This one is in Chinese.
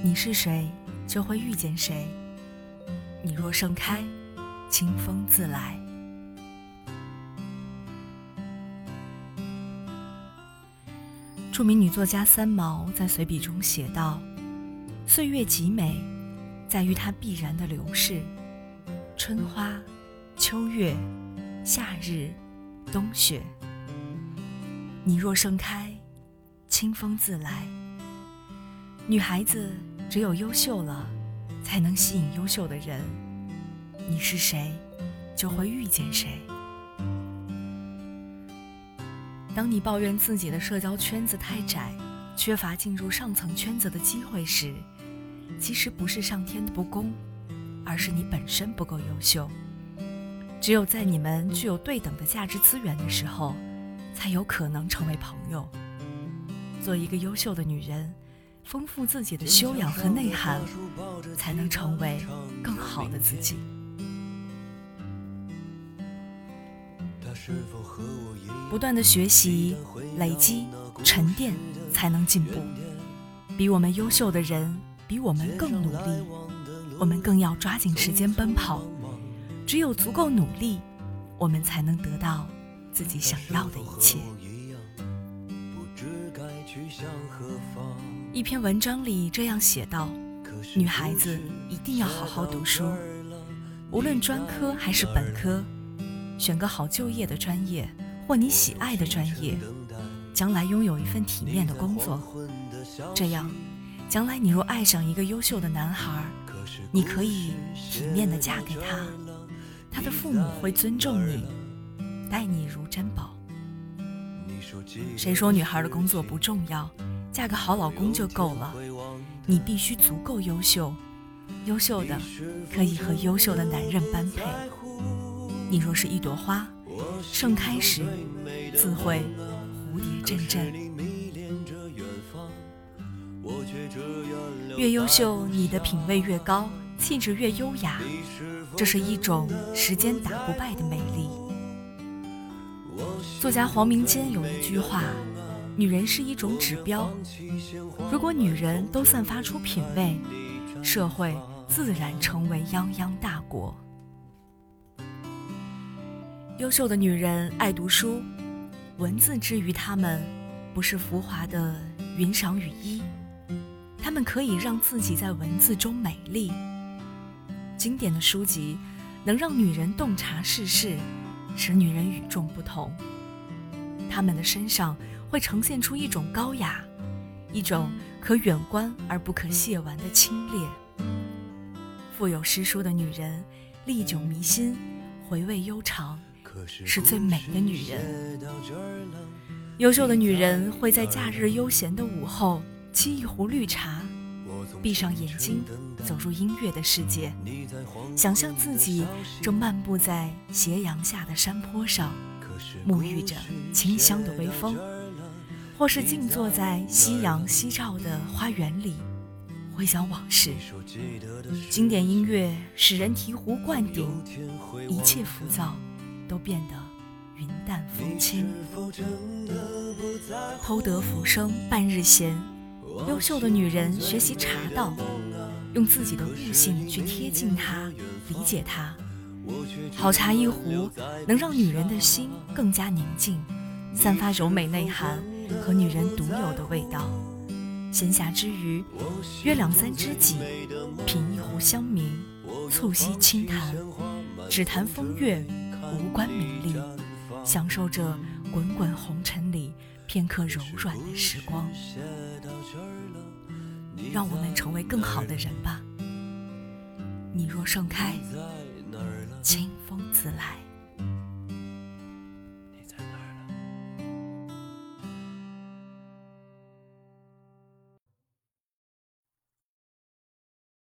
你是谁，就会遇见谁。你若盛开，清风自来。著名女作家三毛在随笔中写道：“岁月极美，在于它必然的流逝。春花、秋月、夏日、冬雪。你若盛开，清风自来。女孩子只有优秀了，才能吸引优秀的人。你是谁，就会遇见谁。”当你抱怨自己的社交圈子太窄，缺乏进入上层圈子的机会时，其实不是上天的不公，而是你本身不够优秀。只有在你们具有对等的价值资源的时候，才有可能成为朋友。做一个优秀的女人，丰富自己的修养和内涵，才能成为更好的自己。不断的学习、累积、沉淀，才能进步。比我们优秀的人，比我们更努力，我们更要抓紧时间奔跑。只有足够努力，我们才能得到自己想要的一切。一篇文章里这样写道：女孩子一定要好好读书，无论专科还是本科。选个好就业的专业，或你喜爱的专业，将来拥有一份体面的工作。这样，将来你若爱上一个优秀的男孩，你可以体面的嫁给他，他的父母会尊重你，待你如珍宝。谁说女孩的工作不重要？嫁个好老公就够了。你必须足够优秀，优秀的可以和优秀的男人般配。你若是一朵花，盛开时自会蝴蝶阵阵。越优秀，你的品味越高，气质越优雅。这是一种时间打不败的美丽。作家黄明坚有一句话：“女人是一种指标，如果女人都散发出品味，社会自然成为泱泱大国。”优秀的女人爱读书，文字之于她们，不是浮华的云裳雨衣，她们可以让自己在文字中美丽。经典的书籍能让女人洞察世事，使女人与众不同。她们的身上会呈现出一种高雅，一种可远观而不可亵玩的清冽。富有诗书的女人，历久弥新，回味悠长。是最美的女人。优秀的女人会在假日悠闲的午后沏一壶绿茶，闭上眼睛走入音乐的世界，想象自己正漫步在斜阳下的山坡上，沐浴着清香的微风，或是静坐在夕阳西照的花园里，回想往事。经典音乐使人醍醐灌顶，一切浮躁。都变得云淡风轻。偷得浮生半日闲，优秀的女人学习茶道，用自己的悟性去贴近它，理解它。好茶一壶，能让女人的心更加宁静，散发柔美内涵和女人独有的味道。闲暇之余，约两三知己，品一壶香茗，促膝轻谈，只谈风月。无关名利，享受着滚滚红尘里片刻柔软的时光。让我们成为更好的人吧。你若盛开，清风自来。